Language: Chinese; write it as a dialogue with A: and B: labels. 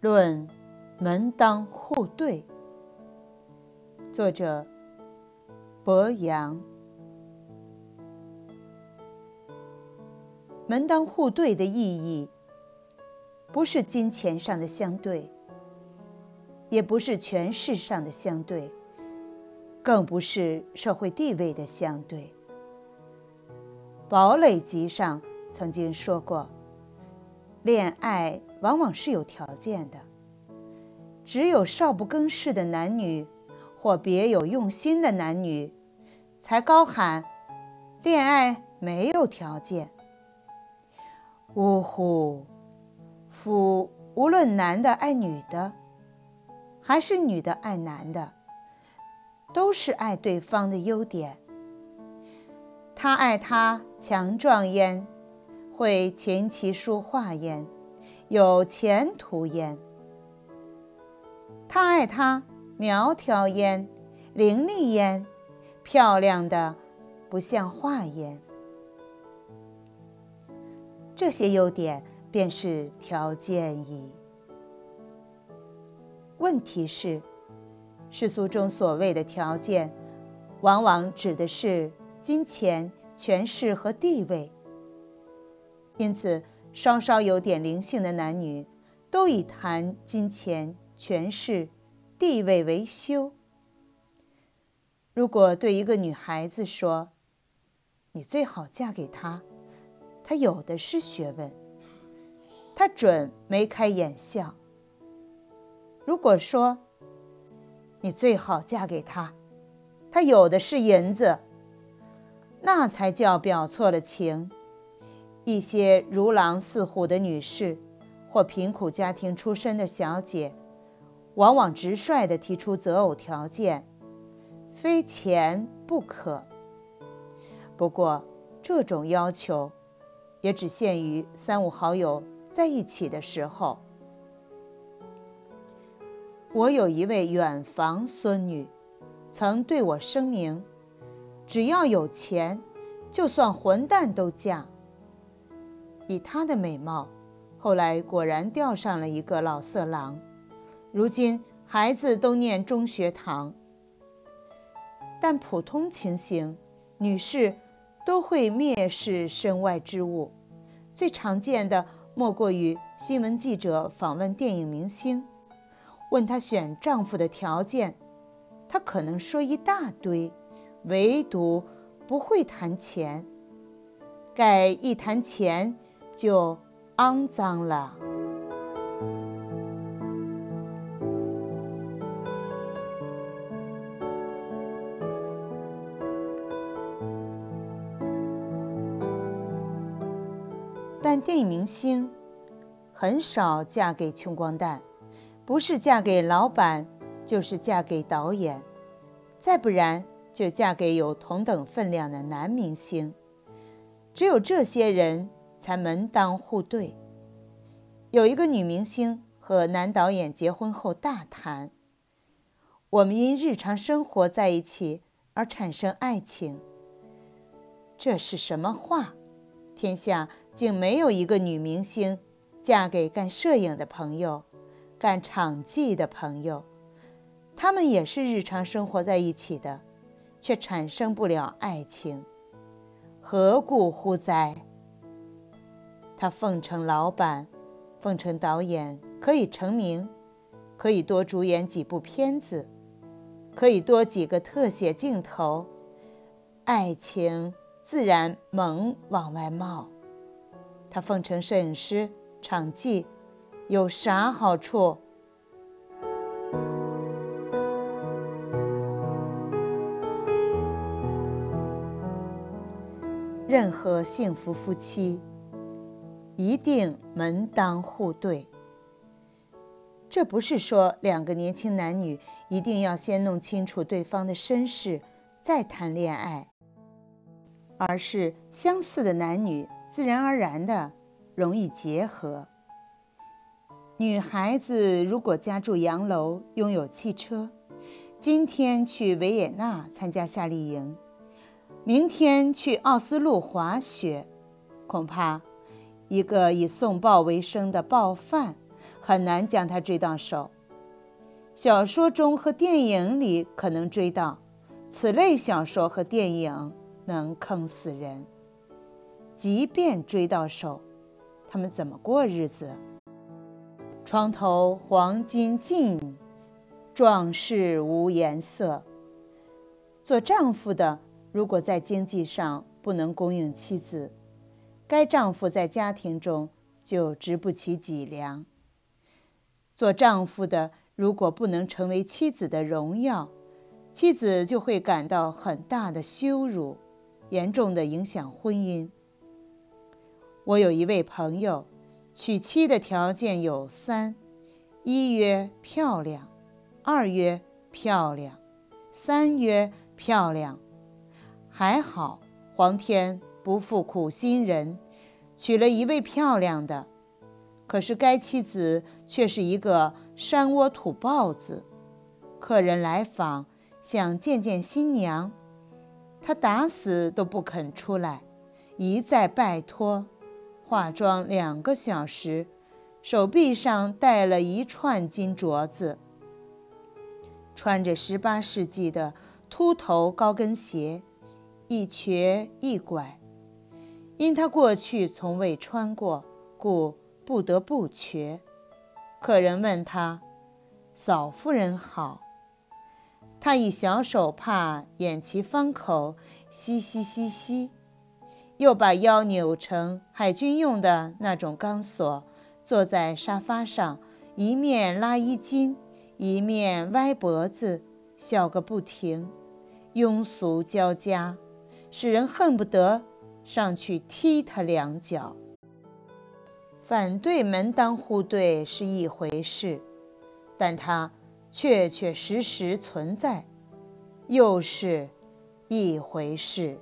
A: 论门当户对，作者博洋。门当户对的意义，不是金钱上的相对，也不是权势上的相对，更不是社会地位的相对。堡垒集上曾经说过。恋爱往往是有条件的，只有少不更事的男女，或别有用心的男女，才高喊恋爱没有条件。呜呼！夫无论男的爱女的，还是女的爱男的，都是爱对方的优点。他爱他强壮焉。会琴棋书画焉，有前途焉。他爱她苗条焉，伶俐焉，漂亮的不像话焉。这些优点便是条件矣。问题是，世俗中所谓的条件，往往指的是金钱、权势和地位。因此，稍稍有点灵性的男女，都以谈金钱、权势、地位为羞。如果对一个女孩子说：“你最好嫁给他，他有的是学问，他准眉开眼笑。”如果说：“你最好嫁给他，他有的是银子，那才叫表错了情。”一些如狼似虎的女士，或贫苦家庭出身的小姐，往往直率地提出择偶条件，非钱不可。不过，这种要求也只限于三五好友在一起的时候。我有一位远房孙女，曾对我声明：只要有钱，就算混蛋都嫁。以她的美貌，后来果然钓上了一个老色狼。如今孩子都念中学堂，但普通情形，女士都会蔑视身外之物。最常见的莫过于新闻记者访问电影明星，问她选丈夫的条件，她可能说一大堆，唯独不会谈钱。盖一谈钱。就肮脏了。但电影明星很少嫁给穷光蛋，不是嫁给老板，就是嫁给导演，再不然就嫁给有同等分量的男明星。只有这些人。才门当户对。有一个女明星和男导演结婚后大谈：“我们因日常生活在一起而产生爱情。”这是什么话？天下竟没有一个女明星嫁给干摄影的朋友、干场记的朋友，他们也是日常生活在一起的，却产生不了爱情，何故乎哉？他奉承老板，奉承导演，可以成名，可以多主演几部片子，可以多几个特写镜头，爱情自然猛往外冒。他奉承摄影师、场记，有啥好处？任何幸福夫妻。一定门当户对。这不是说两个年轻男女一定要先弄清楚对方的身世再谈恋爱，而是相似的男女自然而然的容易结合。女孩子如果家住洋楼，拥有汽车，今天去维也纳参加夏令营，明天去奥斯陆滑雪，恐怕。一个以送报为生的报贩很难将他追到手。小说中和电影里可能追到，此类小说和电影能坑死人。即便追到手，他们怎么过日子？床头黄金尽，壮士无颜色。做丈夫的，如果在经济上不能供应妻子，该丈夫在家庭中就直不起脊梁。做丈夫的。如果不能成为妻子的荣耀，妻子就会感到很大的羞辱，严重的影响婚姻。我有一位朋友，娶妻的条件有三：一曰漂亮，二曰漂亮，三曰漂亮。还好，皇天不负苦心人，娶了一位漂亮的。可是该妻子却是一个山窝土豹子，客人来访想见见新娘，她打死都不肯出来，一再拜托。化妆两个小时，手臂上戴了一串金镯子，穿着十八世纪的秃头高跟鞋，一瘸一拐，因他过去从未穿过，故。不得不瘸。客人问他：“嫂夫人好。”他以小手帕掩其方口，嘻嘻嘻嘻，又把腰扭成海军用的那种钢索，坐在沙发上，一面拉衣襟，一面歪脖子，笑个不停，庸俗交加，使人恨不得上去踢他两脚。反对门当户对是一回事，但它确确实实存在，又是一回事。